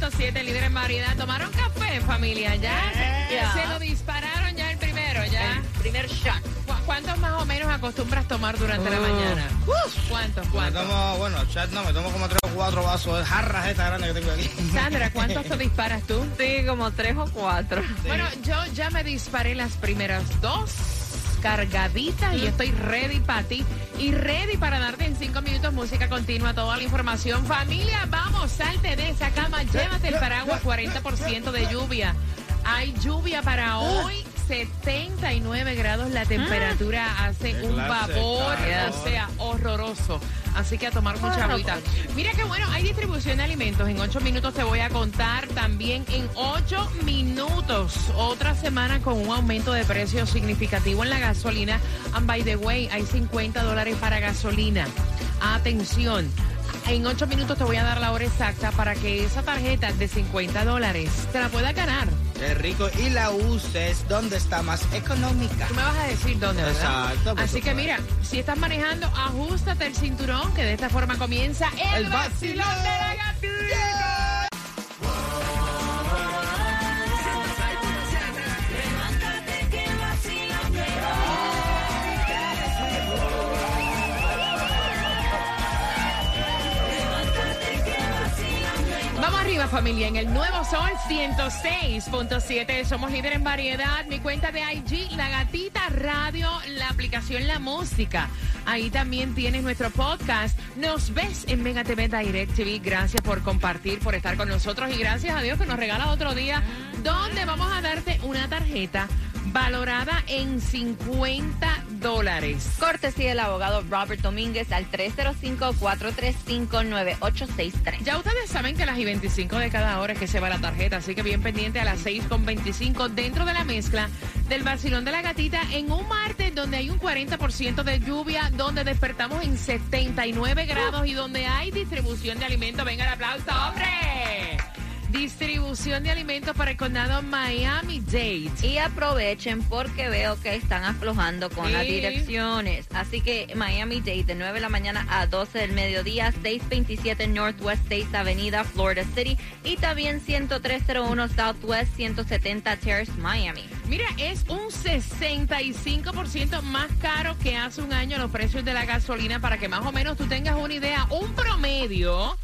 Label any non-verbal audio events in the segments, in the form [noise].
106.7, líder en variedad. ¿Tomaron café, familia? ¿Ya? Ya. Se lo dispararon ya el primero, ¿ya? Primer shot. ¿Cu- ¿Cuántos más o menos acostumbras tomar durante la Uh. mañana? ¿Cuántos? Me ¿Cuántos? tomo, bueno, chat no, me tomo como tres o cuatro vasos de jarras estas grandes que tengo aquí. Sandra, ¿cuántos te [laughs] disparas tú? Sí, como tres o cuatro. Bueno, yo ya me disparé las primeras dos cargaditas y estoy ready para ti y ready para darte en cinco minutos música continua, toda la información. Familia, vamos, salte de esa cama, llévate el paraguas, 40% de lluvia. Hay lluvia para hoy. 79 grados la temperatura hace Qué un vapor, o sea, horroroso. Así que a tomar mucha agüita. Mira que bueno, hay distribución de alimentos. En ocho minutos te voy a contar también en ocho minutos. Otra semana con un aumento de precio significativo en la gasolina. And by the way, hay 50 dólares para gasolina. Atención. En ocho minutos te voy a dar la hora exacta para que esa tarjeta de 50 dólares te la puedas ganar. Qué rico. Y la uses donde está más económica. Tú me vas a decir dónde, ¿verdad? Exacto, Así que mira, si estás manejando, ajustate el cinturón, que de esta forma comienza el, El vacilón vacilón. de la gatita. Familia, en el nuevo sol 106.7, somos líder en variedad, mi cuenta de IG, La Gatita Radio, la aplicación La Música. Ahí también tienes nuestro podcast. Nos ves en Mega TV Direct TV. Gracias por compartir, por estar con nosotros y gracias a Dios que nos regala otro día donde vamos a darte una tarjeta valorada en 50 dólares. Cortesía del abogado Robert Domínguez al 305-435-9863. Ya ustedes saben que a las y 25 de cada hora es que se va la tarjeta, así que bien pendiente a las 6 con 25 dentro de la mezcla del vacilón de la gatita en un martes donde hay un 40% de lluvia, donde despertamos en 79 grados y donde hay distribución de alimentos. Venga el aplauso, hombre. Distribución de alimentos para el condado Miami-Dade. Y aprovechen porque veo que están aflojando con las direcciones. Así que Miami Dade de 9 de la mañana a 12 del mediodía, 627 Northwest 6 Avenida, Florida City. Y también 10301 Southwest 170 Terrace, Miami. Mira, es un 65% más caro que hace un año los precios de la gasolina para que más o menos tú tengas una idea. Un promedio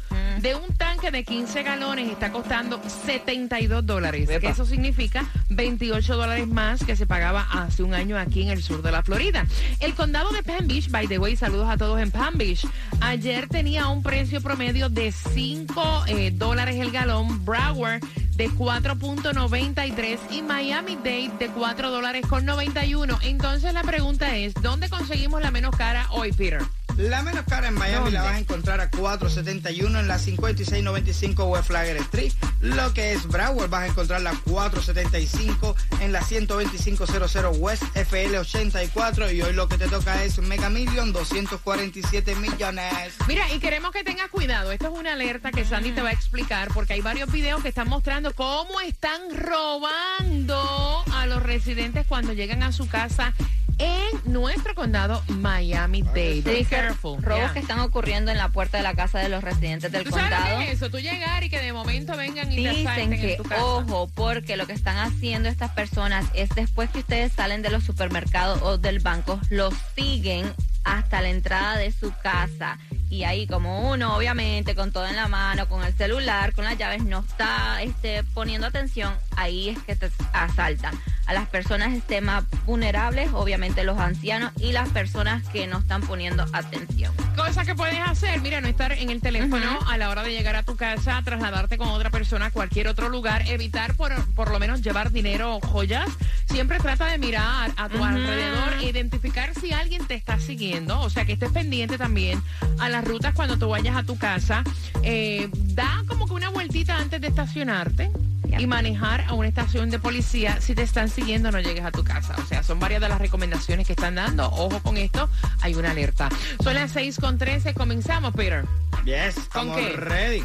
de un tanque de 15 galones está costando 72 dólares. Epa. Eso significa 28 dólares más que se pagaba hace un año aquí en el sur de la Florida. El condado de Palm Beach, by the way, saludos a todos en Palm Beach. Ayer tenía un precio promedio de 5 eh, dólares el galón. Broward de 4.93 y Miami-Dade de 4 dólares con 91. Entonces la pregunta es, ¿dónde conseguimos la menos cara hoy, Peter? La menos cara en Miami ¿Dónde? la vas a encontrar a 471 en la 5695 West Flagler Street. Lo que es Broward vas a encontrar la 475 en la 12500 West FL 84. Y hoy lo que te toca es Mega Million 247 millones. Mira, y queremos que tengas cuidado. Esto es una alerta que Sandy te va a explicar porque hay varios videos que están mostrando cómo están robando a los residentes cuando llegan a su casa en nuestro condado Miami-Dade. Dice careful. robos Yeah. que están ocurriendo en la puerta de la casa de los residentes del ¿Tú sabes condado. es eso? Tú llegar y que de momento vengan y Dicen que, en tu casa. ojo, porque lo que están haciendo estas personas es después que ustedes salen de los supermercados o del banco, los siguen hasta la entrada de su casa. Y ahí como uno, obviamente, con todo en la mano, con el celular, con las llaves, no está este, poniendo atención, ahí es que te asaltan. A las personas este, más vulnerables, obviamente los ancianos y las personas que no están poniendo atención. Cosas que puedes hacer, mira, no estar en el teléfono a la hora de llegar a tu casa, trasladarte con otra persona a cualquier otro lugar, evitar por, por lo menos llevar dinero o joyas. Siempre trata de mirar a tu Ujú. alrededor e identificar si alguien te está siguiendo, o sea, que estés pendiente también a las rutas cuando tú vayas a tu casa. Eh, da como que una vueltita antes de estacionarte y manejar a una estación de policía si te están siguiendo no llegues a tu casa. O sea, son varias de las recomendaciones que están dando. Ojo con esto, hay una alerta. Son las 6 con 13, comenzamos, Peter. Yes, ¿Con qué? ready.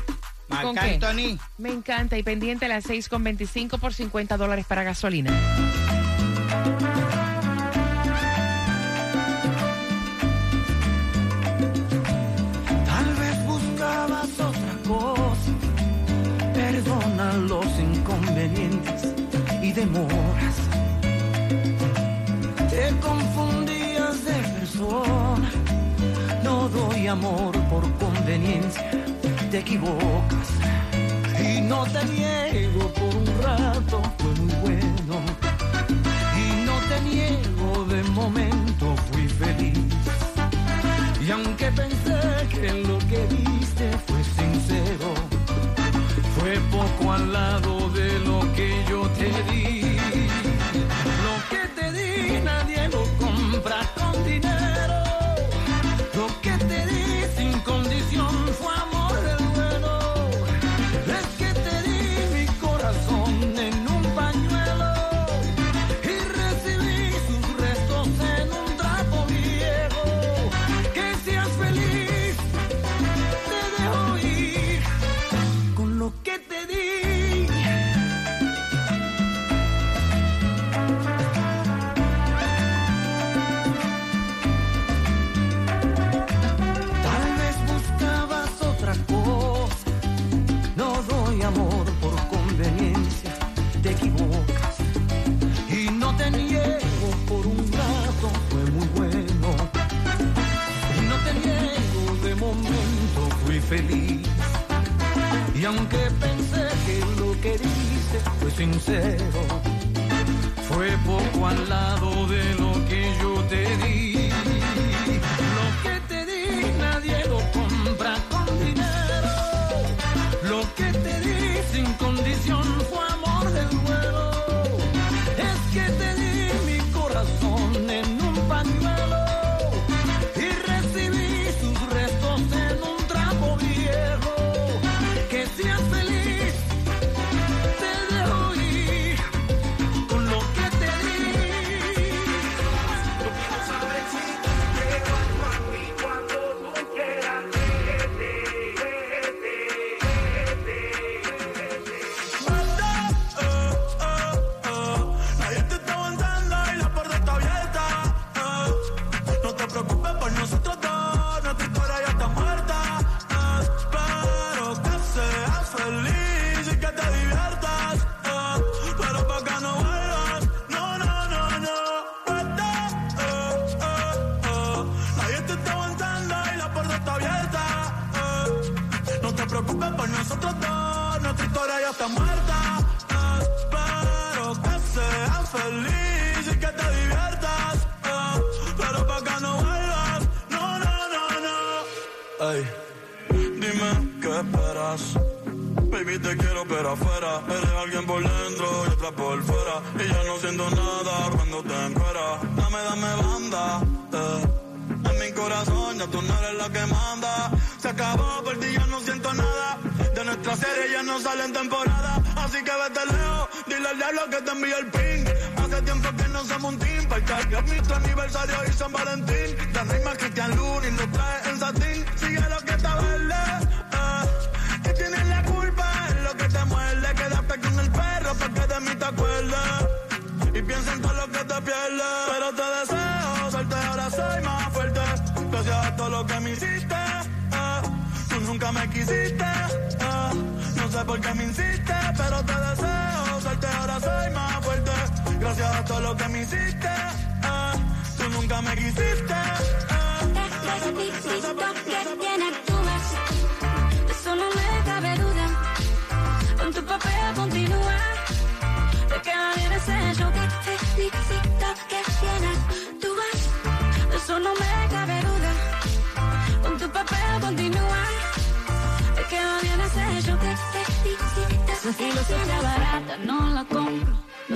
Marc ¿Con Anthony. Me encanta y pendiente a las 6 con 25 por 50 dólares para gasolina. los inconvenientes y demoras. Te confundías de persona, no doy amor por conveniencia, te equivocas. Y no te niego por un rato, fue muy bueno. Y no te niego de momento, fui feliz. Y aunque pensé que lo que viste fue sincero, fue poco al lado de lo que yo te di. Lo que te di nadie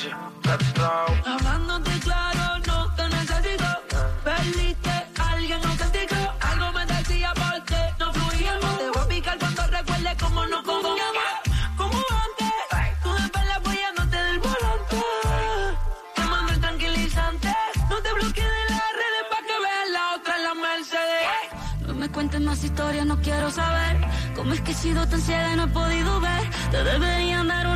dice, Hablándote claro, no te necesito. Perdiste alguien, no castigó. Algo me decía porque no fluíamos. Te voy a picar cuando recuerde cómo no comíamos. Como antes, tú después la apoyándote del volante. Tomando el tranquilizante. No te bloquees de las redes para que veas la otra en la Mercedes. No me cuentes más historias, no quiero saber. ¿Cómo es que he sido tan ciega y no he podido ver? Te deberían dar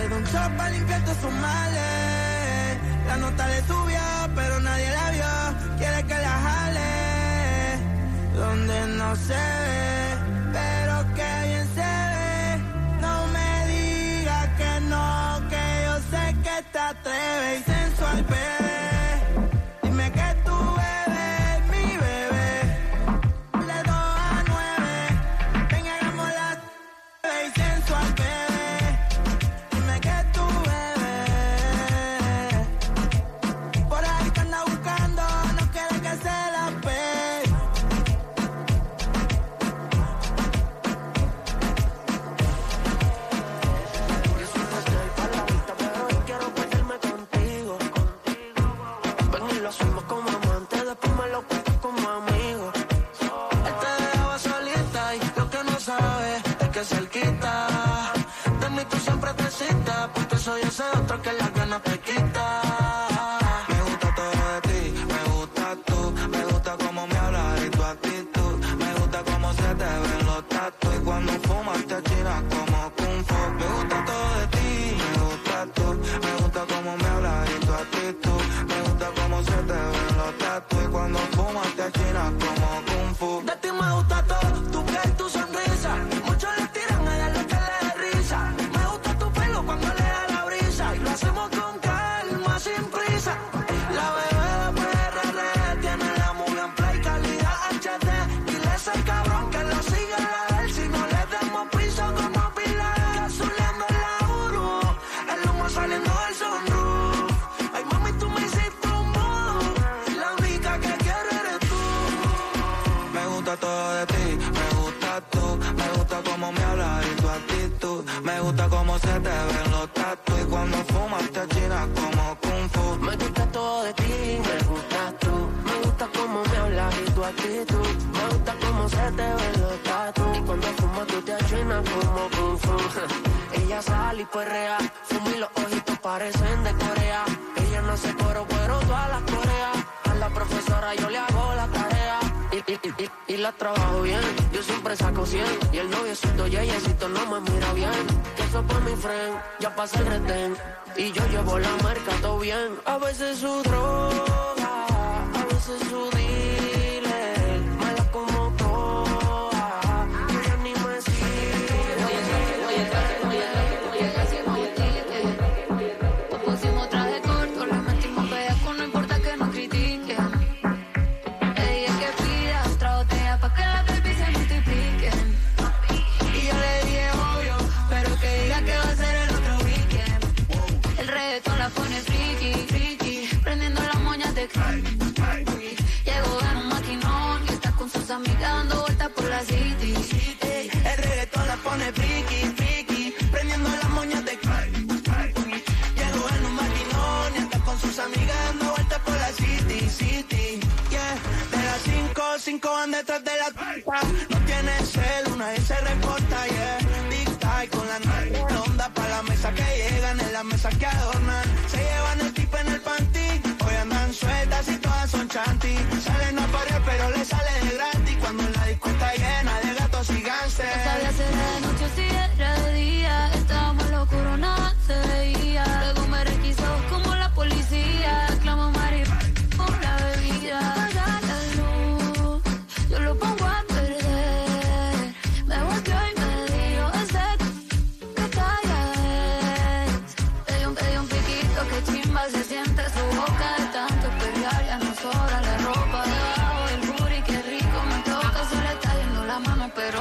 Se un shot para limpiar todos sus males. La nota le subió, pero nadie la vio. Quiere que la jale. Donde no se ve, pero que bien se ve. No me digas que no, que yo sé que te atreves. Sensual, pero. trato de pasa al revés. Llegan, pero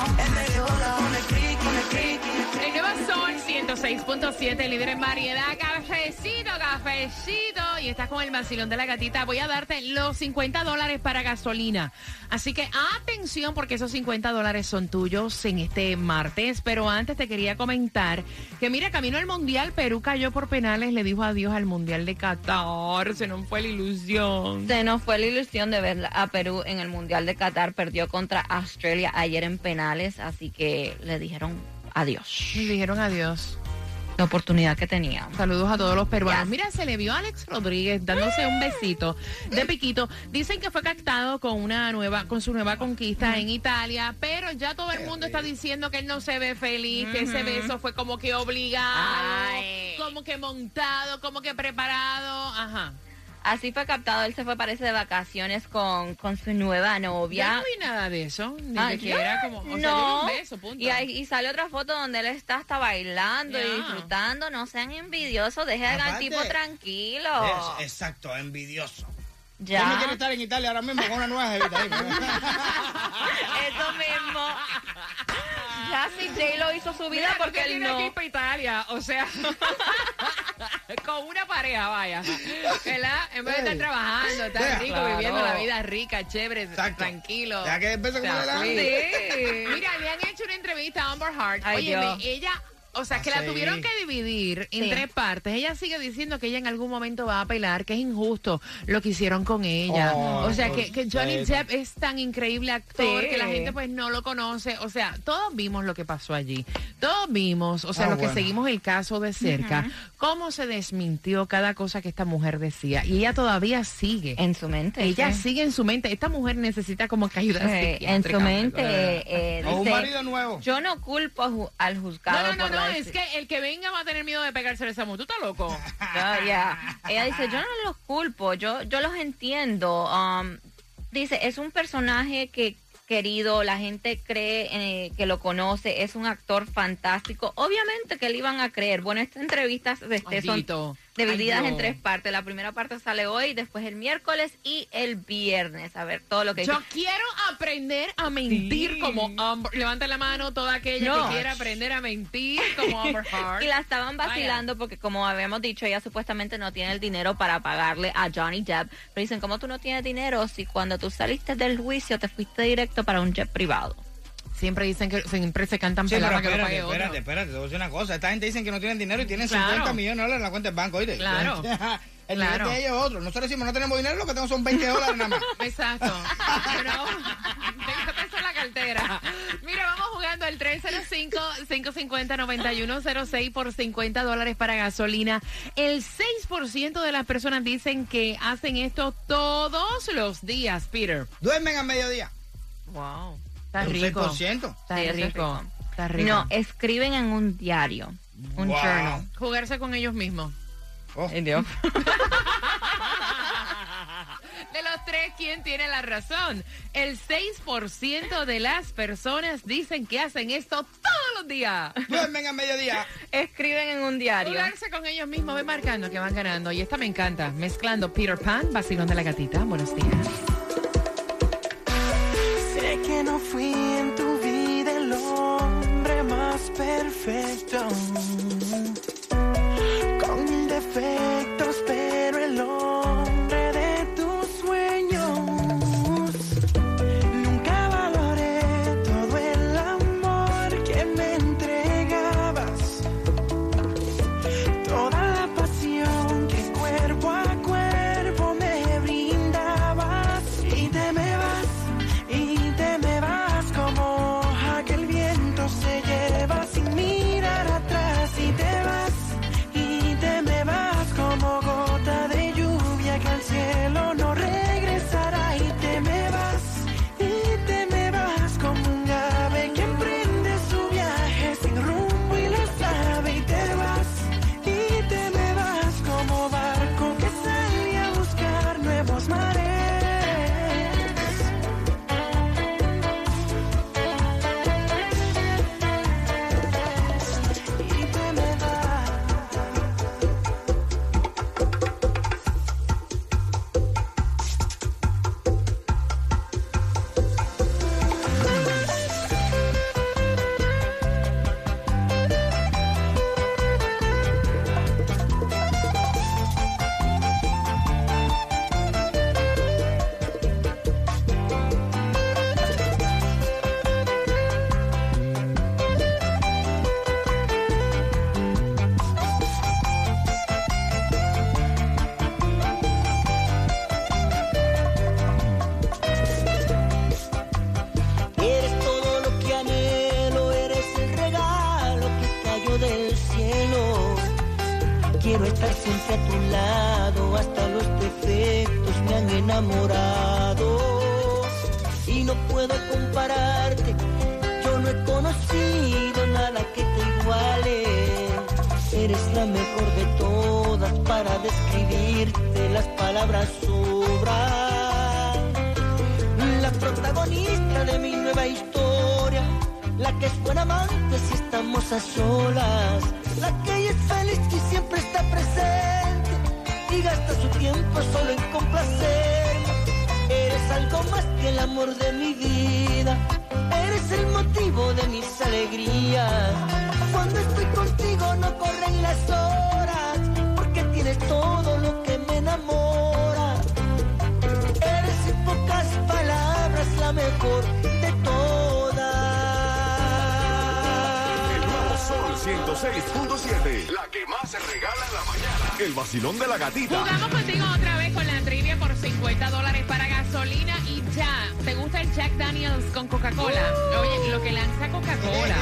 Sol 106.7, líder en variedad. Cafecito, cafecito. Y estás con el vacilón de la gatita. Voy a darte los 50 dólares para gasolina. Así que atención, porque esos 50 dólares son tuyos en este martes. Pero antes te quería comentar que, mira, camino al mundial. Perú cayó por penales, le dijo adiós al mundial de Qatar. Se nos fue la ilusión. Se nos fue la ilusión de ver a Perú en el Mundial de Qatar. Perdió contra Australia ayer en penales, así que le dijeron adiós. Dijeron adiós. La oportunidad que tenía. Saludos a todos los peruanos. Yes. Mira, se le vio a Alex Rodríguez dándose un besito de piquito. Dicen que fue captado con una nueva, con su nueva conquista en Italia, pero ya todo el mundo está diciendo que él no se ve feliz, que ese beso fue como que obligado, Ay. como que montado, como que preparado. Ajá. Así fue captado. Él se fue, parece, de vacaciones con, con su nueva Ya novia. no vi nada de eso, ni Ah, de que era como, o sea, yo vi no. un beso, punto. Y, sale otra foto donde él está hasta bailando y disfrutando. No sean envidiosos, dejen al tipo tranquilo. Es- exacto, envidioso. Ya. Él no quiere estar en Italia ahora mismo con una nueva jevita. [laughs] Eso mismo. Ya si J lo hizo su vida Mira, porque él no. ir para Italia, o sea, [laughs] con una pareja, vaya, ¿verdad? En vez de estar trabajando, estar rico, Claro. viviendo la vida rica, chévere, Exacto. tranquilo. Ya que beso O sea, dan. sí. Mira, le han hecho una entrevista a Amber Heart. Ay, Óyeme, Dios. ella... O sea, que la tuvieron que dividir en Sí. tres partes. Ella sigue diciendo que ella en algún momento va a apelar, que es injusto lo que hicieron con ella. Oh, o sea, que, que Johnny. Depp es tan increíble actor Sí. que la gente pues no lo conoce. O sea, todos vimos lo que pasó allí. Todos vimos, o sea, Ah, los que seguimos el caso de cerca, cómo se desmintió cada cosa que esta mujer decía. Y ella todavía sigue. En su mente. ella sí. sigue en su mente. Esta mujer necesita como que ayuda Eh, en su mente algo. eh, O un dice, marido nuevo. yo no culpo al juzgado No, no, no, por no, la es deci- que el que venga va a tener miedo de pegarse esa mujer. ¿Tú estás loco? [laughs] No, ya. Ella dice, yo no los culpo, yo, yo los entiendo. Um, dice, es un personaje que querido, la gente cree eh, que lo conoce, es un actor fantástico. Obviamente que le iban a creer. Bueno, estas entrevistas este, son. Divididas Ay, en tres partes. La primera parte sale hoy, después el miércoles y el viernes. A ver, todo lo que Yo quiero aprender a mentir Sí. como Amber. Levanta la mano toda aquella No. que quiera aprender a mentir como Amber Heart. [laughs] Y la estaban vacilando porque, como habíamos dicho, ella supuestamente no tiene el dinero para pagarle a Johnny Depp. Pero dicen, ¿cómo tú no tienes dinero si cuando tú saliste del juicio te fuiste directo para un jet privado? Siempre dicen que siempre se cantan Sí, pero que lo espérate, pague otro. espérate, espérate, te voy a decir una cosa. Esta gente dicen que no tienen dinero y tienen Claro. 50 millones de dólares en la cuenta del banco, ¿oíste? Claro. [laughs] El Claro. nivel de ellos es otro. Nosotros decimos no tenemos dinero, lo que tenemos son 20 dólares nada más. [laughs] Exacto. Pero [laughs] tengo peso en la cartera. Mira, vamos jugando el 305-550-9106 por 50 dólares para gasolina. El 6% de las personas dicen que hacen esto todos los días, Peter. Duermen a mediodía. Wow. Está Un rico. 6%. Está Sí, rico. rico. Está rico. No, escriben en un diario, un Wow. journal. Jugarse con ellos mismos. Oh, Dios. [laughs] De los tres, ¿quién tiene la razón? El 6% de las personas dicen que hacen esto todos los días. Duermen a mediodía. [laughs] Escriben en un diario. Jugarse con ellos mismos, ven marcando que van ganando. Y esta me encanta. Mezclando Peter Pan, vacilón de la gatita. Buenos días. Fui en tu vida el hombre más perfecto. Con mil que es buena amante si estamos a solas, la que es feliz y siempre está presente y gasta su tiempo solo en complacerme. Eres algo más que el amor de mi vida, eres el motivo de mis alegrías. Cuando estoy contigo no corren las horas, 106.7. La que más se regala en la mañana. El vacilón de la gatita. Jugamos contigo otra vez con la trivia por 50 dólares para gasolina y ya. ¿Te gusta el Jack Daniels con Coca-Cola? Oye, lo que lanza Coca-Cola.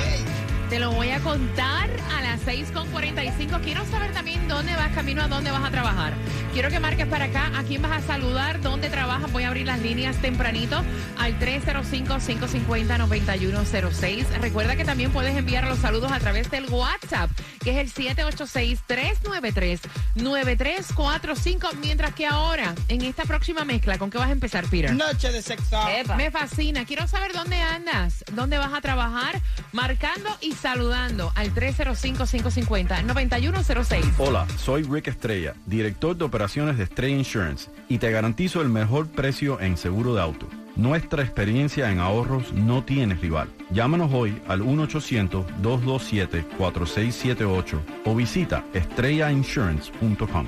Te lo voy a contar a las 6.45. Quiero saber también dónde vas, camino a dónde vas a trabajar. Quiero que marques para acá a quién vas a saludar, dónde trabajas. Voy a abrir las líneas tempranito al 305-550-9106. Recuerda que también puedes enviar los saludos a través del WhatsApp, que es el 786-393-9345. Mientras que ahora, en esta próxima mezcla, ¿con qué vas a empezar, Peter? Noche de sexo. Me fascina. Quiero saber dónde andas, dónde vas a trabajar, marcando y saludando al 305-550-9106. Hola, soy Rick Estrella, director de operaciones de Estrella Insurance y te garantizo el mejor precio en seguro de auto. Nuestra experiencia en ahorros no tiene rival. Llámanos hoy al 1-800-227-4678 o visita estrellainsurance.com.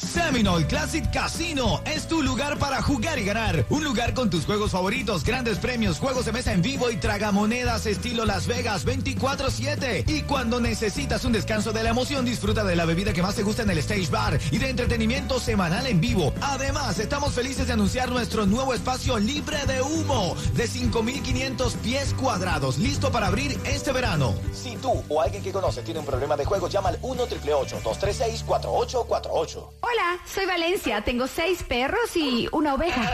Seminole Classic Casino es tu lugar para jugar y ganar. Un lugar con tus juegos favoritos, grandes premios, juegos de mesa en vivo y tragamonedas estilo Las Vegas 24-7. Y cuando necesitas un descanso de la emoción, disfruta de la bebida que más te gusta en el Stage Bar y de entretenimiento semanal en vivo. Además, estamos felices de anunciar nuestro nuevo espacio libre de humo de 5.500 pies cuadrados, listo para abrir este verano. Si tú o alguien que conoce tiene un problema de juego, llama al 1 236 4848 Hola, soy Valencia, tengo seis perros y una oveja.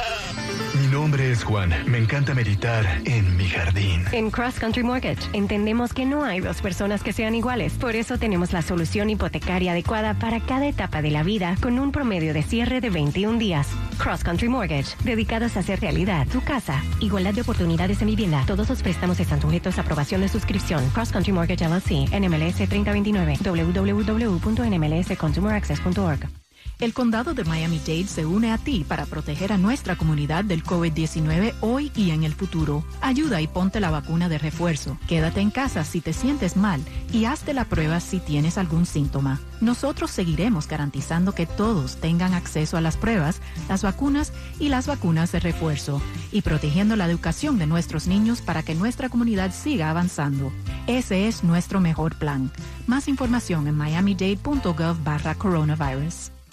Mi nombre es Juan, me encanta meditar en mi jardín. En Cross Country Mortgage entendemos que no hay dos personas que sean iguales, por eso tenemos la solución hipotecaria adecuada para cada etapa de la vida con un promedio de cierre de 21 días. Cross Country Mortgage, dedicados a hacer realidad tu casa. Igualdad de oportunidades en vivienda. Todos los préstamos están sujetos a aprobación de suscripción. Cross Country Mortgage LLC, NMLS 3029, www.nmlsconsumeraccess.org. El condado de Miami-Dade se une a ti para proteger a nuestra comunidad del COVID-19 hoy y en el futuro. Ayuda y ponte la vacuna de refuerzo. Quédate en casa si te sientes mal y hazte la prueba si tienes algún síntoma. Nosotros seguiremos garantizando que todos tengan acceso a las pruebas, las vacunas y las vacunas de refuerzo y protegiendo la educación de nuestros niños para que nuestra comunidad siga avanzando. Ese es nuestro mejor plan. Más información en miamidade.gov barra coronavirus.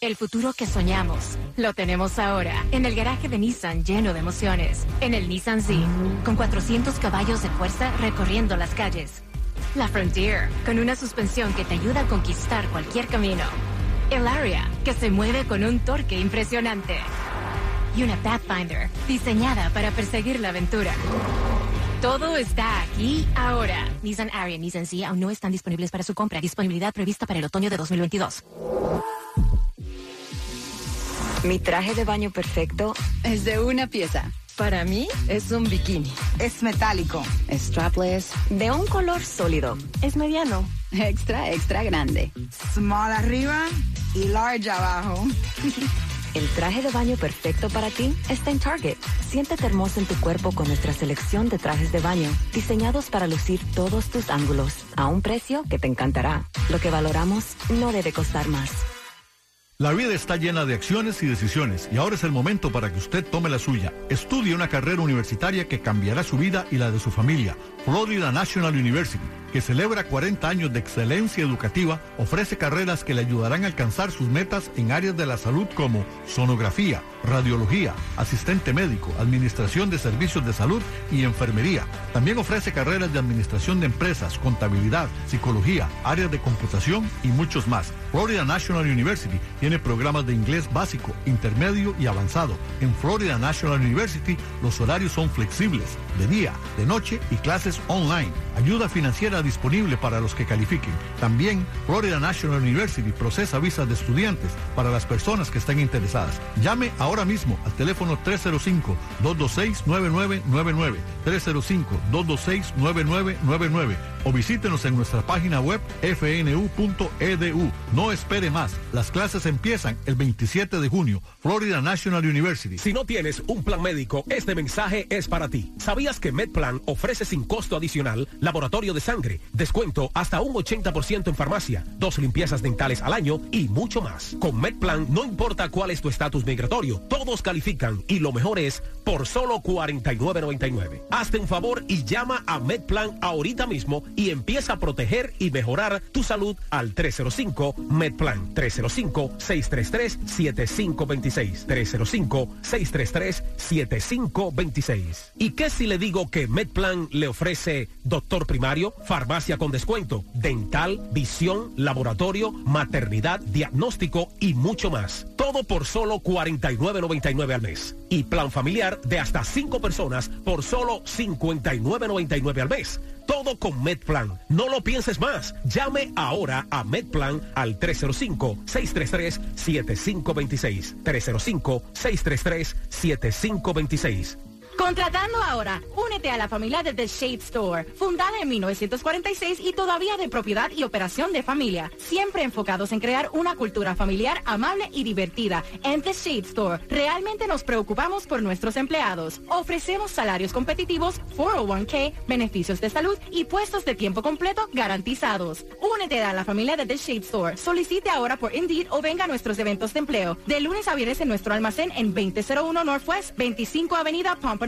El futuro que soñamos lo tenemos ahora en el garaje de Nissan lleno de emociones. En el Nissan Z, con 400 caballos de fuerza recorriendo las calles. La Frontier, con una suspensión que te ayuda a conquistar cualquier camino. El Aria, que se mueve con un torque impresionante. Y una Pathfinder, diseñada para perseguir la aventura. Todo está aquí ahora. Nissan Ariya y Nissan Z aún no están disponibles para su compra. Disponibilidad prevista para el otoño de 2022. Mi traje de baño perfecto es de una pieza. Para mí es un bikini. Es metálico. Strapless. De un color sólido. Es mediano. Extra, extra grande. Small arriba y large abajo. [laughs] El traje de baño perfecto para ti está en Target. Siéntete hermoso en tu cuerpo con nuestra selección de trajes de baño, diseñados para lucir todos tus ángulos, a un precio que te encantará. Lo que valoramos no debe costar más. La vida está llena de acciones y decisiones y ahora es el momento para que usted tome la suya. Estudie una carrera universitaria que cambiará su vida y la de su familia. Florida National University, que celebra 40 años de excelencia educativa, ofrece carreras que le ayudarán a alcanzar sus metas en áreas de la salud como sonografía, radiología, asistente médico, administración de servicios de salud y enfermería. También ofrece carreras de administración de empresas, contabilidad, psicología, áreas de computación y muchos más. Florida National University tiene programas de inglés básico, intermedio y avanzado. En Florida National University los horarios son flexibles, de día, de noche y clases online. Ayuda financiera disponible para los que califiquen. También Florida National University procesa visas de estudiantes para las personas que estén interesadas. Llame ahora mismo al teléfono 305-226-9999, 305-226-9999 o visítenos en nuestra página web fnu.edu. No espere más. Las clases empiezan el 27 de junio. Florida National University. Si no tienes un plan médico, este mensaje es para ti. ¿Sabías que MedPlan ofrece sin costo adicional laboratorio de sangre, descuento hasta un 80% en farmacia, dos limpiezas dentales al año y mucho más? Con MedPlan no importa cuál es tu estatus migratorio, todos califican y lo mejor es por solo 49.99. Hazte un favor y llama a MedPlan ahorita mismo y empieza a proteger y mejorar tu salud al 305 MedPlan 305 633 7526 305 633 7526. ¿Y qué si le digo que MedPlan le ofrece doctor primario, farmacia con descuento, dental, visión, laboratorio, maternidad, diagnóstico y mucho más? Todo por solo 49.99 al mes. Y plan familiar de hasta 5 personas por solo 59.99 al mes. Todo con MedPlan. No lo pienses más. Llame ahora a MedPlan al 305-633-7526. 305-633-7526. Contratando ahora, únete a la familia de The Shade Store, fundada en 1946 y todavía de propiedad y operación de familia, siempre enfocados en crear una cultura familiar amable y divertida. En The Shade Store, realmente nos preocupamos por nuestros empleados. Ofrecemos salarios competitivos, 401k, beneficios de salud y puestos de tiempo completo garantizados. Únete a la familia de The Shade Store. Solicite ahora por Indeed o venga a nuestros eventos de empleo. De lunes a viernes en nuestro almacén en 2001 Northwest, 25 Avenida Pompano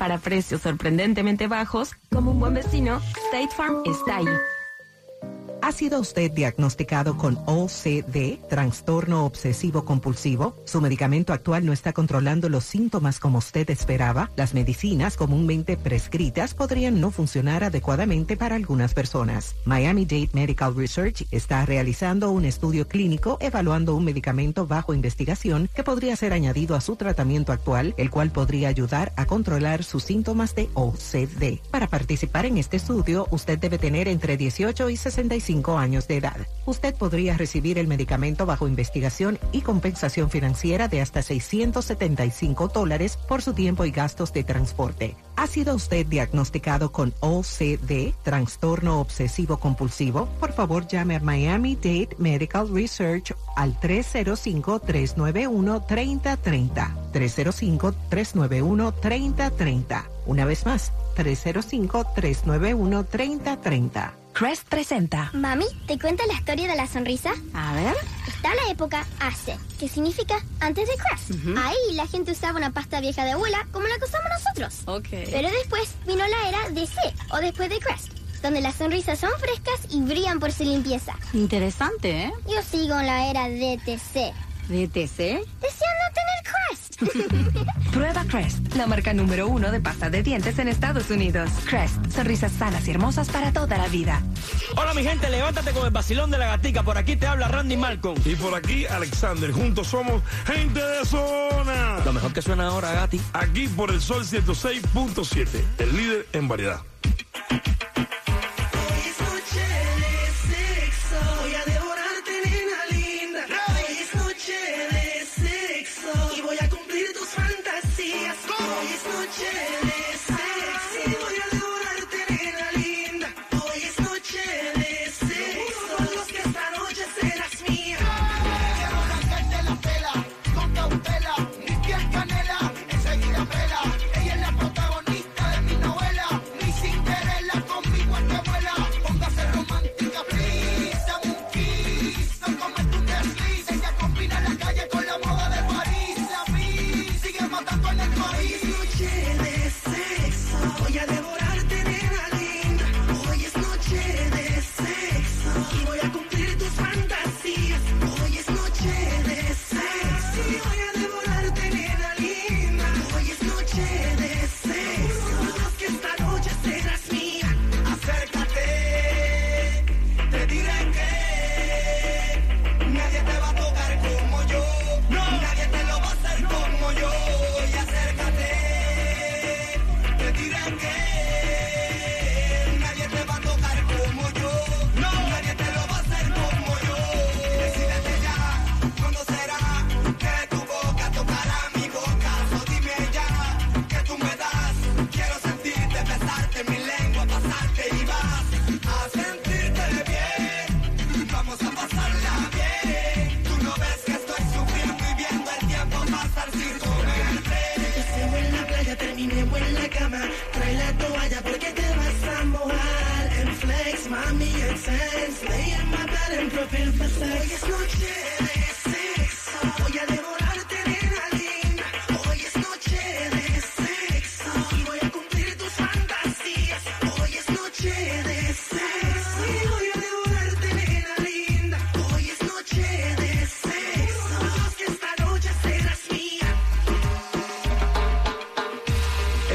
Para precios sorprendentemente bajos, como un buen vecino, State Farm está ahí. ¿Ha sido usted diagnosticado con OCD, trastorno obsesivo compulsivo? ¿Su medicamento actual no está controlando los síntomas como usted esperaba? Las medicinas comúnmente prescritas podrían no funcionar adecuadamente para algunas personas. Miami Dade Medical Research está realizando un estudio clínico evaluando un medicamento bajo investigación que podría ser añadido a su tratamiento actual, el cual podría ayudar a controlar sus síntomas de OCD. Para participar en este estudio, usted debe tener entre 18 y 65 años de edad. Usted podría recibir el medicamento bajo investigación y compensación financiera de hasta 675 dólares por su tiempo y gastos de transporte. ¿Ha sido usted diagnosticado con OCD, trastorno obsesivo compulsivo? Por favor, llame a Miami Dade Medical Research al 305-391-3030. 305-391-3030. Una vez más, 305-391-3030. Crest presenta. Mami, ¿te cuento la historia de la sonrisa? A ver. Está la época hace, que significa antes de Crest. Ahí la gente usaba una pasta vieja de abuela como la que usamos nosotros. Ok. Pero después vino la era de C, o después de Crest donde las sonrisas son frescas y brillan por su limpieza. Interesante, ¿eh? Yo sigo en la era DTC. ¿DTC? Deseando tener Crest. [laughs] Prueba Crest, la marca número uno de pasta de dientes en Estados Unidos. Crest, sonrisas sanas y hermosas para toda la vida. Hola mi gente, levántate con el vacilón de la gatica. Por aquí te habla Randy Malcolm. Y por aquí Alexander. Juntos somos gente de zona. Lo mejor que suena ahora, Gati. Aquí por el Sol 106.7, el líder en variedad.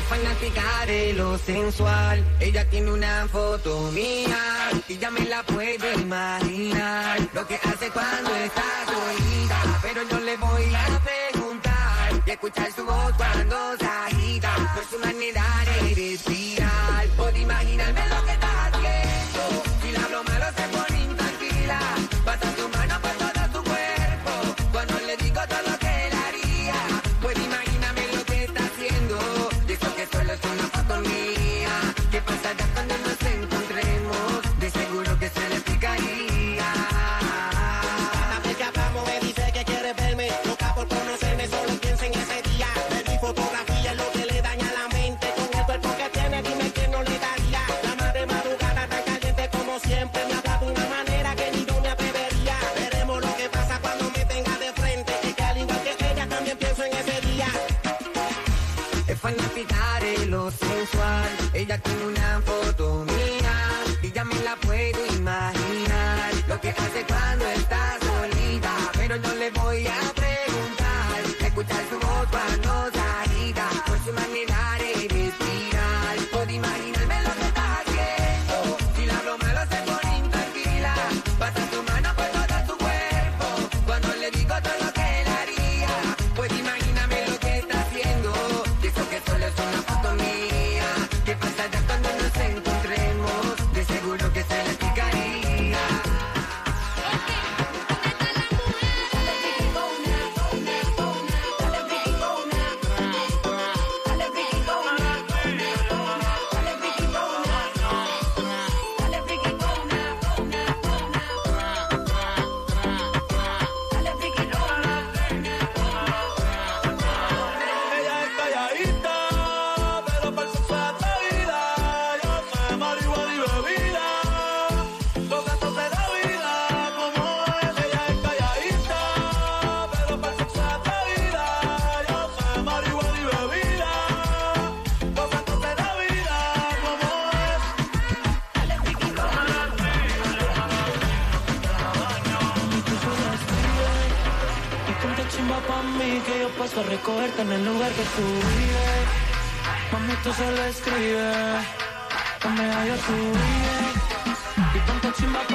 fanática de lo sensual. Ella tiene una foto mía y ya me la puedo imaginar. Lo que hace cuando está solita, pero yo le voy a preguntar y escuchar su voz cuando se agita por su manera de respirar. Imaginarme lo que una foto mía y ya me la puedo imaginar. Lo que hace cuando está que tú vives. Mami, tú solo escribes, donde haya tú vives. Y ponte chimba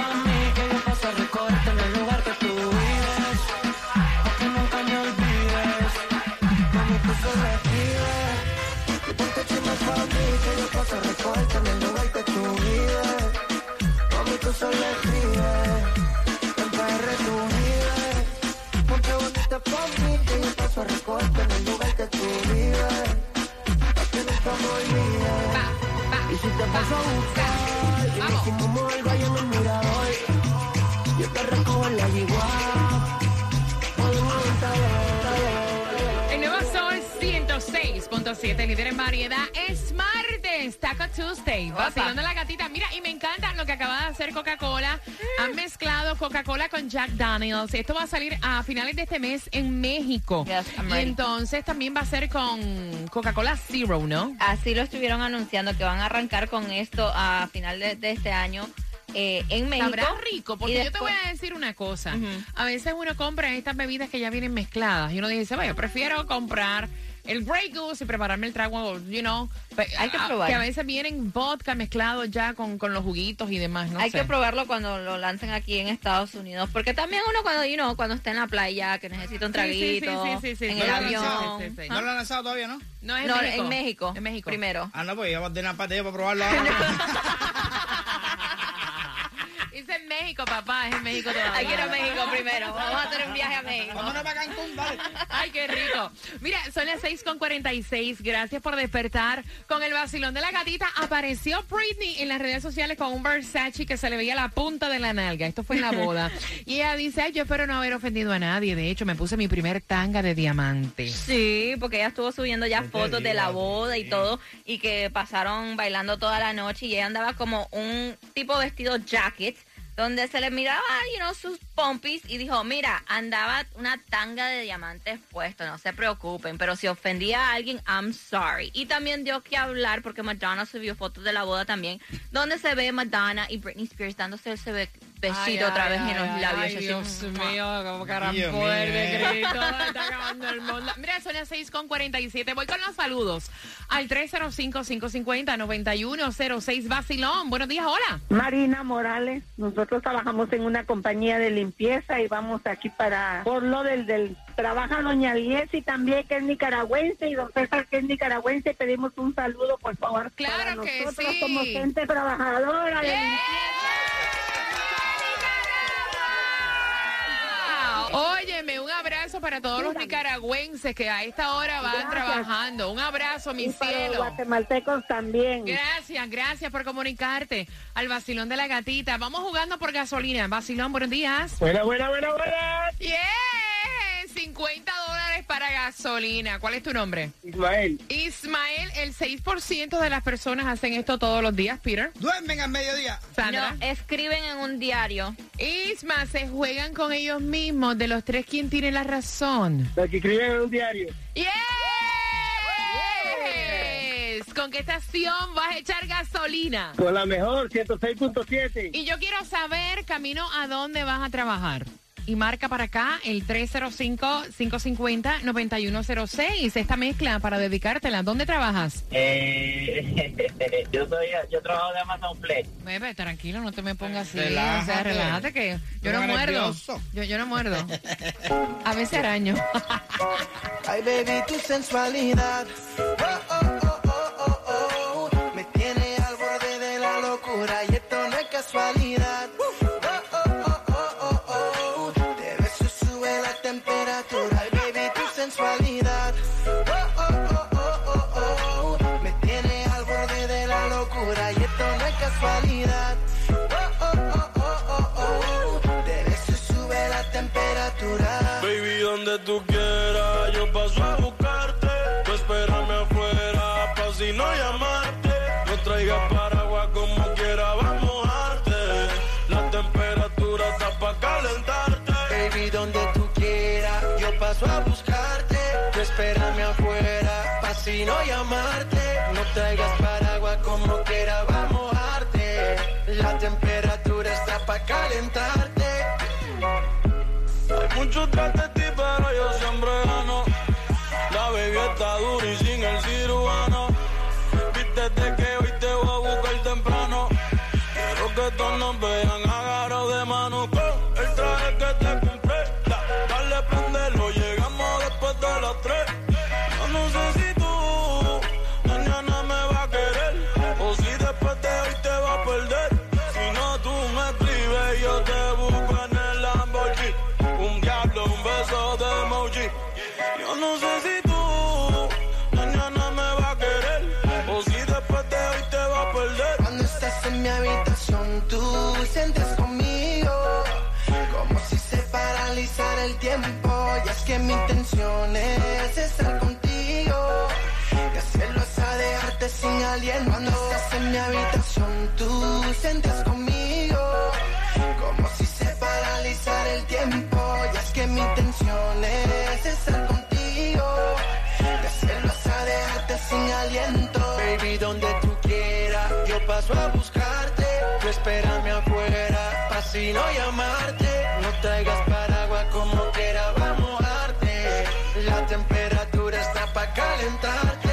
106.7, líder en variedad. Es martes, Taco Tuesday. Vacilando la gatita. Mira, y me encanta lo que acaba de hacer Coca-Cola. Han mezclado Coca-Cola con Jack Daniels. Esto va a salir a finales de este mes en México. I'm y entonces también va a ser con Coca-Cola Zero, ¿no? Así lo estuvieron anunciando que van a arrancar con esto a final de, de este año eh, en México. Sabrá rico, porque yo te voy a decir una cosa. A veces uno compra estas bebidas que ya vienen mezcladas y uno dice, bueno, yo prefiero comprar el Grey Goose y prepararme el trago, you know. Hay que probar. Que a veces vienen vodka mezclados ya con, con los juguitos y demás, no Hay sé. que probarlo cuando lo lancen aquí en Estados Unidos, porque también uno cuando, you know, cuando está en la playa, que necesita un Sí, sí, traguito, sí, sí, sí, en el avión. lanzado, sí, sí, sí. No lo han lanzado todavía, ¿no? No, es en No, México. en México. En México. Primero. Ah, no, pues ya va a tener parte de ella para probarlo ahora. [laughs] [laughs] México, papá, es en México todavía. Hay que ir a México primero. Vamos a hacer un viaje a México. Vámonos para Cancún. Ay, qué rico. Mira, son las 6 con 46. Gracias por despertar con el vacilón de la gatita. Apareció Britney en las redes sociales con un Versace que se le veía la punta de la nalga. Esto fue en la boda. [laughs] Y ella dice, ay, yo espero no haber ofendido a nadie. De hecho, me puse mi primer tanga de diamante. Sí, porque ella estuvo subiendo ya fotos de la boda y todo, y que pasaron bailando toda la noche, y ella andaba como un tipo vestido jacket, donde se le miraba, you know, sus pompis, y dijo, mira, andaba una tanga de diamantes puesto, no se preocupen, pero si ofendía a alguien, I'm sorry. Y también dio que hablar, porque Madonna subió fotos de la boda también, donde se ve Madonna y Britney Spears dándose ese Ay, otra ay, vez ay, en los labios. ay, Dios mío, como mío, de grito, [laughs] está acabando el mundo. Mira, son las 6 con 47. Voy con los saludos al 305-550-9106 Basilón. Buenos días, hola. Marina Morales, nosotros trabajamos en una compañía de limpieza y vamos aquí para, por lo del, del, trabaja doña Liesi también que es nicaragüense y don César que es nicaragüense, pedimos un saludo por favor. Claro para que nosotros sí. como gente trabajadora de Óyeme, un abrazo para todos los nicaragüenses que a esta hora van Gracias. trabajando. Un abrazo, mi y para los cielo. guatemaltecos también. Gracias, gracias por comunicarte al vacilón de la gatita. Vamos jugando por gasolina. Vacilón, buenos días. Buena, buena, buena, buena. Yeah, 50 dólares para gasolina. ¿Cuál es tu nombre? Ismael. Ismael, el 6% de las personas hacen esto todos los días, Peter. Duermen al mediodía. Sandra. No, escriben en un diario. Isma, se juegan con ellos mismos. De los tres, ¿quién tiene la razón? Los que escriben en un diario. Yes. ¿Con qué estación vas a echar gasolina? Con la mejor, 106.7. Y yo quiero saber, camino, a dónde vas a trabajar. Y marca para acá el 305-550-9106. Esta mezcla para dedicártela. ¿Dónde trabajas? Eh, [laughs] yo soy, yo trabajo de Amazon Flex. Bebe, tranquilo, no te me pongas así. Relájate. O sea, relájate que yo no Ponga muerdo. Yo, yo no muerdo. A veces araño. Ay, baby, tu sensualidad. Llamarte. No traigas paraguas como quiera, va a mojarte. La temperatura está pa' calentarte. Habitación, tú sientes conmigo como si se paralizara el tiempo. Y es que mi intención es estar contigo y hacerlo hasta dejarte sin aliento. Cuando estás en mi habitación, tú sientes conmigo como si se paralizara el tiempo. Y es que mi intención es estar contigo y hacerlo hasta dejarte sin aliento. Baby, donde tú quieras, yo paso a. Tú espérame afuera, pa' si no llamarte. No traigas paraguas como quiera, va a mojarte. La temperatura está pa' calentarte.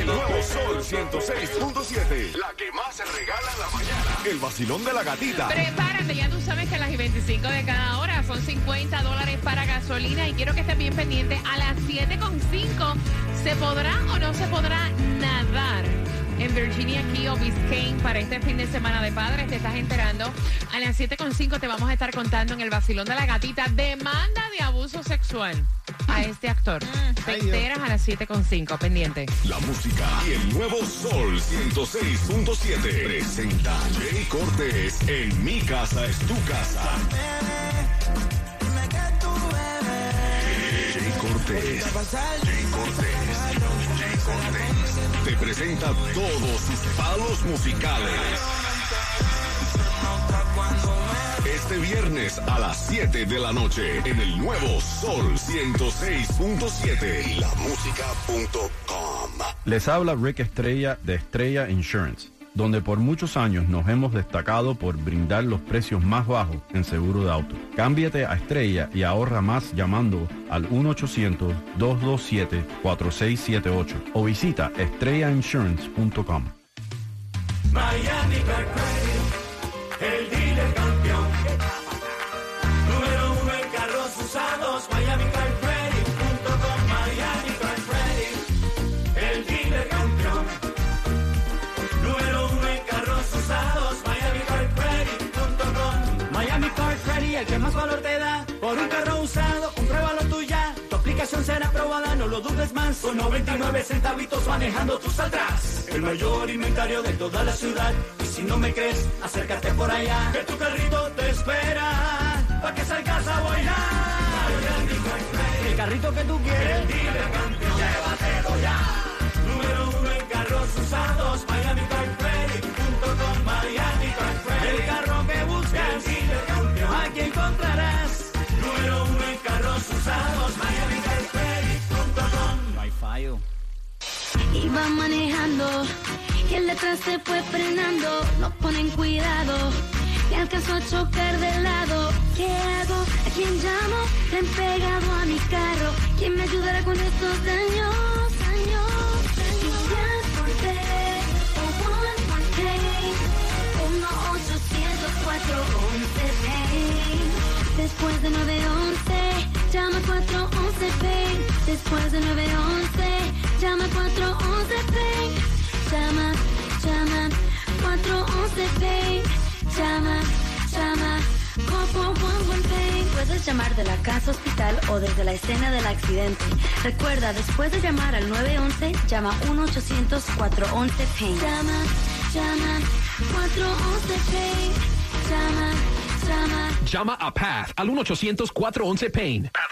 El nuevo Sol 106.7. La que más se regala en la mañana. El vacilón de la gatita. Prepárate, ya tú sabes que a las y 25 de cada hora son 50 dólares para gasolina y quiero que estés bien pendiente. A las 7.5 ¿se podrá o no se podrá nadar? En Virginia Key o Biscayne para este fin de semana de padres, te estás enterando. A las 7.5 te vamos a estar contando en el vacilón de la gatita demanda de abuso sexual a este actor. Te enteras a las 7.5, pendiente. La música y el nuevo Sol 106.7 presenta Jay Cortés en Mi Casa es tu casa. Jay Cortés. Jay Cortés. Jay Cortés. Presenta todos sus palos musicales. Este viernes a las 7 de la noche en el nuevo Sol 106.7 y la música.com. Les habla Rick Estrella de Estrella Insurance, donde por muchos años nos hemos destacado por brindar los precios más bajos en seguro de auto. Cámbiate a Estrella y ahorra más llamando al 1-800-227-4678 o visita estrellainsurance.com. Por un carro usado, compruébalo tú ya. Tu aplicación será aprobada, no lo dudes más. Con 99 centavitos manejando tú saldrás. El mayor inventario de toda la ciudad. Y si no me crees, acércate por allá. Que tu carrito te espera. Pa' que salgas a bailar. El carrito que tú quieres. El dealer campeón. Llévatelo ya. Número uno en carros usados, Miami Car usados. No hay fallo. Iba manejando y el detrás se fue frenando. No ponen cuidado, me alcanzó a chocar de lado. ¿Qué hago? ¿A quién llamo? Le han pegado a mi carro. ¿Quién me ayudará con estos? Daños, Después de 911, llama 411 PAIN. Llama, llama 411 PAIN. Llama, llama 411 PAIN. Puedes llamar de la casa hospital o desde la escena del accidente. Recuerda, después de llamar al 911, llama 1-800-411 Llama, llama 411 PAIN. Llama, llama. Llama a Path al 1-800-411-PAIN. Path ofrece referencias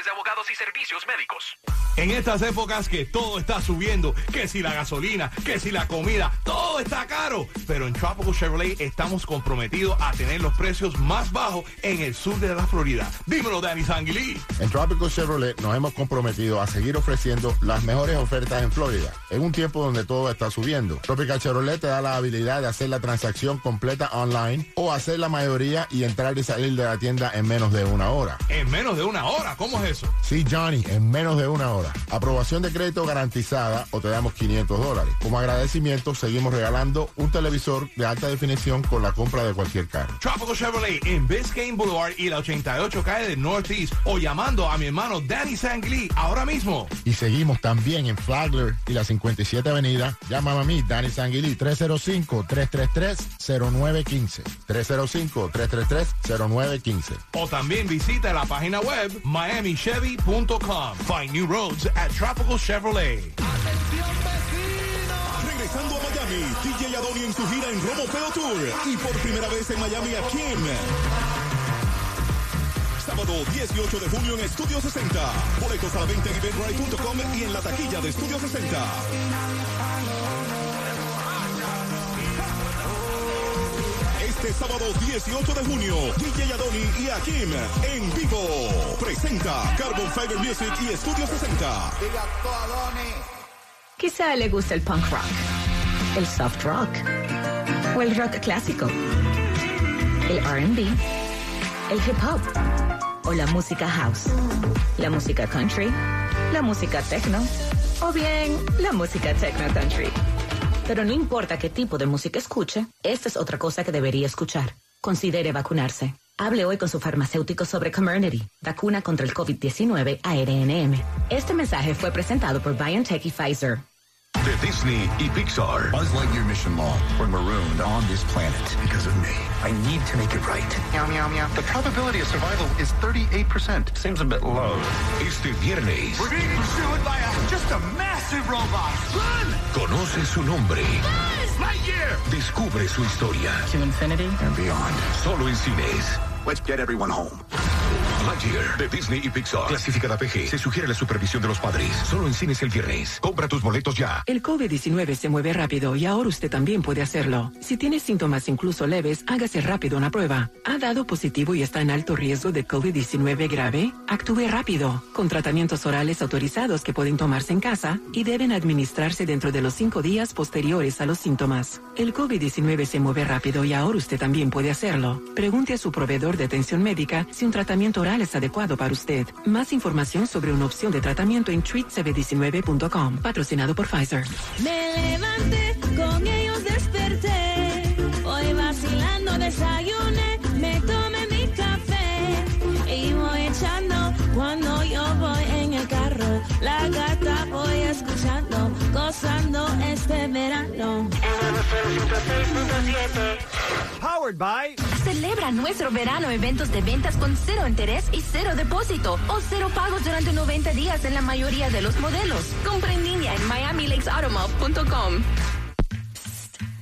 de abogados y servicios médicos. En estas épocas que todo está subiendo, que si la gasolina, que si la comida, todo está caro. Pero en Tropical Chevrolet estamos comprometidos a tener los precios más bajos en el sur de la Florida. Dímelo, Danny Sanguilí. En Tropical Chevrolet nos hemos comprometido a seguir ofreciendo las mejores ofertas en Florida, en un tiempo donde todo está subiendo. Tropical Chevrolet te da la habilidad de hacer la transacción completa online o hacer la mayoría y entrar y salir de la tienda en menos de una hora. En menos de una hora, ¿cómo es eso? Sí, Johnny, en menos de una hora. Aprobación de crédito garantizada o te damos 500 dólares. Como agradecimiento, seguimos regalando un televisor de alta definición con la compra de cualquier carro. Tropical Chevrolet en Biscayne Boulevard y la 88 calle de Northeast o llamando a mi hermano Danny Sangli ahora mismo. Y seguimos también en Flagler y la 57 Avenida. Llámame a mí, Danny Sanguilí, 305-333-0915. 305-333-0915. O también visita la página web miamichevy.com. Find new roads at Tropical Chevrolet. Regresando a Miami, DJ Adoni en su gira en Romo Feo Tour. Y por primera vez en Miami, ¿a quién? Sábado 18 de junio en Estudio 60. Boletos a la venta en eventbrite.com y en la taquilla de Estudio 60. Este sábado 18 de junio, DJ Adoni y Akim en vivo. Presenta Carbon Fiber Music y Estudio 60. Quizá le guste el punk rock, el soft rock o el rock clásico, el RB, el hip hop o la música house, la música country, la música techno o bien la música techno country. Pero no importa qué tipo de música escuche, esta es otra cosa que debería escuchar. Considere vacunarse. Hable hoy con su farmacéutico sobre Comirnaty, vacuna contra el COVID-19 ARNM. Este mensaje fue presentado por BioNTech y Pfizer. De Disney y Pixar. Buzz Lightyear mission log. We're marooned on this planet because of me. I need to make it right. Meow, meow, meow. The probability of survival is 38%. Seems a bit low. Este viernes. We're being pursued by a, just a massive robot. Run! Conoce su nombre. Buzz Lightyear! Descubre su historia. To infinity and beyond. Solo en cines. Let's get everyone home. Lightyear de Disney y Pixar. Clasificada PG. Se sugiere la supervisión de los padres. Solo en cines el viernes. Compra tus boletos ya. El COVID-19 se mueve rápido y ahora usted también puede hacerlo. Si tiene síntomas incluso leves, hágase rápido una prueba. ¿Ha dado positivo y está en alto riesgo de COVID-19 grave? Actúe rápido, con tratamientos orales autorizados que pueden tomarse en casa y deben administrarse dentro de los cinco días posteriores a los síntomas. El COVID-19 se mueve rápido y ahora usted también puede hacerlo. Pregunte a su proveedor de atención médica si un tratamiento oral es adecuado para usted. Más información sobre una opción de tratamiento en treatcv19.com, patrocinado por Pfizer. Me levanté, con ellos desperté. Hoy vacilando desayuné, me tomé mi café. Y voy echando cuando gozando este verano. Powered by Celebra nuestro verano eventos de ventas con cero interés y cero depósito o cero pagos durante 90 días en la mayoría de los modelos. Compra en línea en miamilakesautomall.com.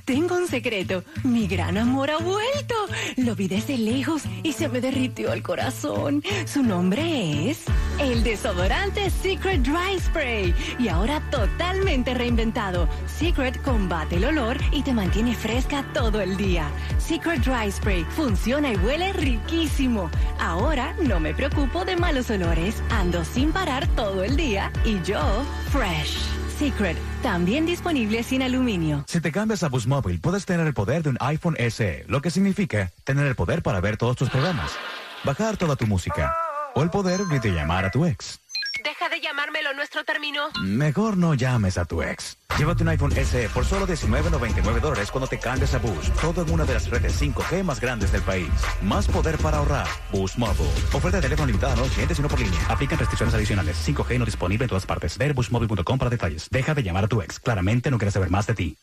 Tengo un secreto. Mi gran amor ha vuelto. Lo vi desde lejos y se me derritió el corazón. Su nombre es el desodorante Secret Dry Spray. Y ahora totalmente reinventado. Secret combate el olor y te mantiene fresca todo el día. Secret Dry Spray funciona y huele riquísimo. Ahora no me preocupo de malos olores. Ando sin parar todo el día y yo fresh. Secret, también disponible sin aluminio. Si te cambias a Boost Mobile, puedes tener el poder de un iPhone SE, lo que significa tener el poder para ver todos tus programas, bajar toda tu música o el poder de llamar a tu ex. Deja de llamármelo, nuestro término. Mejor no llames a tu ex. Llévate un iPhone SE por solo $19.99 dólares cuando te cambies a Boost. Todo en una de las redes 5G más grandes del país. Más poder para ahorrar. Boost Mobile. Oferta de teléfono limitada a nuevos clientes y no por línea. Aplican restricciones adicionales. 5G no disponible en todas partes. Ver boostmobile.com para detalles. Deja de llamar a tu ex. Claramente no quieres saber más de ti.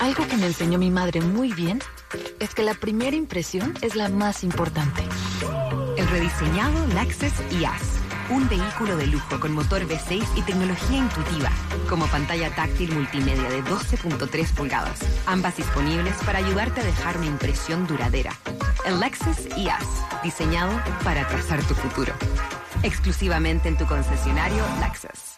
Algo que me enseñó mi madre muy bien es que la primera impresión es la más importante. Rediseñado Lexus IAS. Un vehículo de lujo con motor V6 y tecnología intuitiva, como pantalla táctil multimedia de 12.3 pulgadas, ambas disponibles para ayudarte a dejar una impresión duradera. El Lexus IAS, diseñado para trazar tu futuro. Exclusivamente en tu concesionario Lexus.